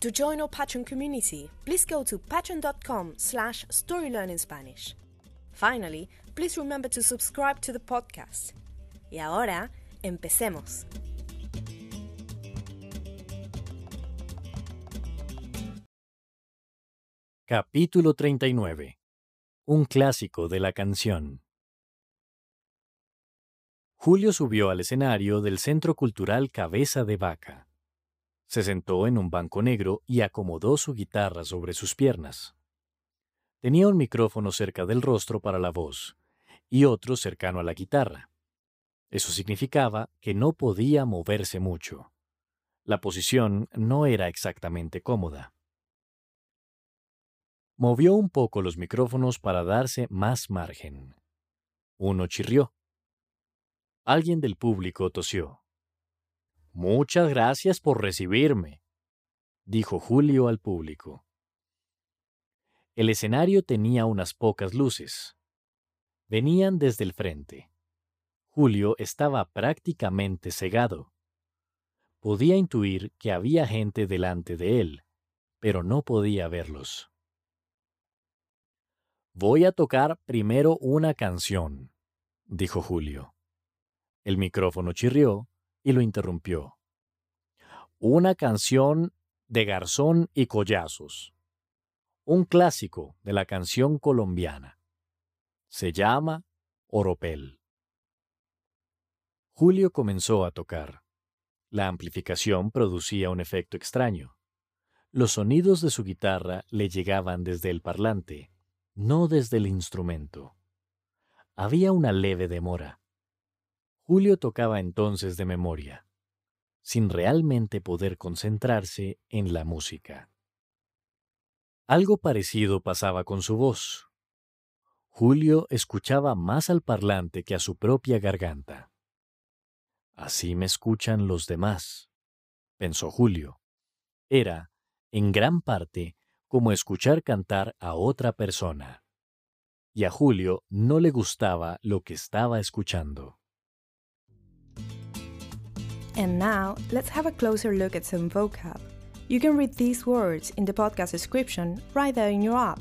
To join our Patreon community, please go to patreon.com slash storylearningspanish. Finally, please remember to subscribe to the podcast. Y ahora, empecemos. Capítulo 39. Un clásico de la canción. Julio subió al escenario del Centro Cultural Cabeza de Vaca. Se sentó en un banco negro y acomodó su guitarra sobre sus piernas. Tenía un micrófono cerca del rostro para la voz y otro cercano a la guitarra. Eso significaba que no podía moverse mucho. La posición no era exactamente cómoda. Movió un poco los micrófonos para darse más margen. Uno chirrió. Alguien del público tosió. Muchas gracias por recibirme, dijo Julio al público. El escenario tenía unas pocas luces. Venían desde el frente. Julio estaba prácticamente cegado. Podía intuir que había gente delante de él, pero no podía verlos. Voy a tocar primero una canción, dijo Julio. El micrófono chirrió y lo interrumpió. Una canción de Garzón y Collazos. Un clásico de la canción colombiana. Se llama Oropel. Julio comenzó a tocar. La amplificación producía un efecto extraño. Los sonidos de su guitarra le llegaban desde el parlante, no desde el instrumento. Había una leve demora. Julio tocaba entonces de memoria, sin realmente poder concentrarse en la música. Algo parecido pasaba con su voz. Julio escuchaba más al parlante que a su propia garganta. Así me escuchan los demás, pensó Julio. Era, en gran parte, como escuchar cantar a otra persona. Y a Julio no le gustaba lo que estaba escuchando. And now, let's have a closer look at some vocab. You can read these words in the podcast description right there in your app.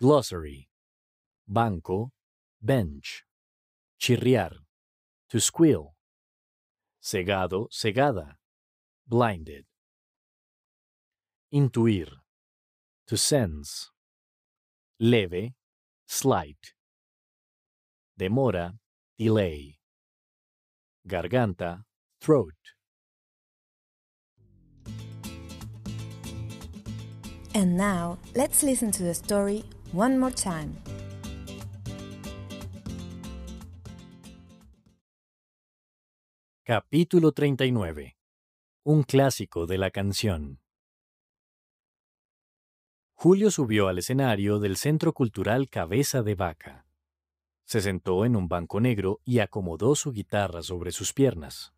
Glossary Banco, bench. Chirriar, to squeal. Cegado, cegada, blinded. Intuir, to sense. Leve, slight. Demora, delay. Garganta, throat. And now, let's listen to the story one more time. Capítulo 39. Un clásico de la canción. Julio subió al escenario del Centro Cultural Cabeza de Vaca. Se sentó en un banco negro y acomodó su guitarra sobre sus piernas.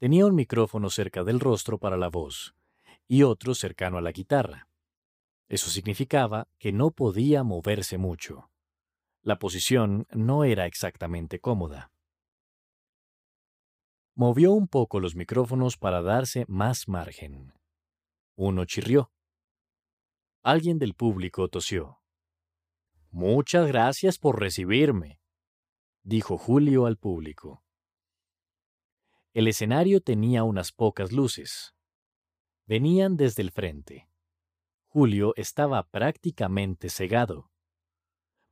Tenía un micrófono cerca del rostro para la voz y otro cercano a la guitarra. Eso significaba que no podía moverse mucho. La posición no era exactamente cómoda. Movió un poco los micrófonos para darse más margen. Uno chirrió. Alguien del público tosió. Muchas gracias por recibirme, dijo Julio al público. El escenario tenía unas pocas luces. Venían desde el frente. Julio estaba prácticamente cegado.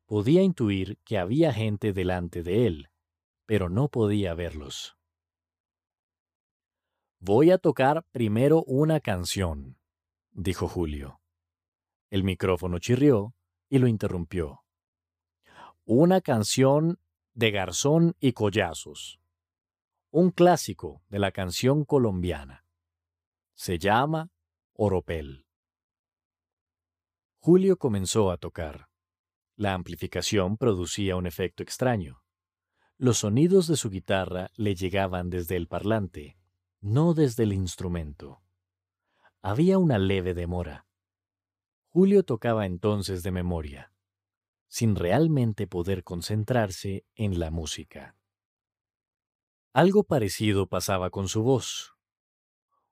Podía intuir que había gente delante de él, pero no podía verlos. Voy a tocar primero una canción, dijo Julio. El micrófono chirrió y lo interrumpió. Una canción de Garzón y Collazos. Un clásico de la canción colombiana. Se llama Oropel. Julio comenzó a tocar. La amplificación producía un efecto extraño. Los sonidos de su guitarra le llegaban desde el parlante, no desde el instrumento. Había una leve demora. Julio tocaba entonces de memoria, sin realmente poder concentrarse en la música. Algo parecido pasaba con su voz.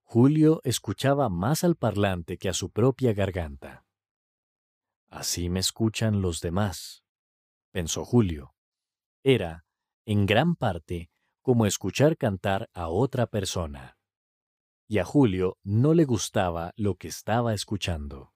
Julio escuchaba más al parlante que a su propia garganta. Así me escuchan los demás, pensó Julio. Era, en gran parte, como escuchar cantar a otra persona. Y a Julio no le gustaba lo que estaba escuchando.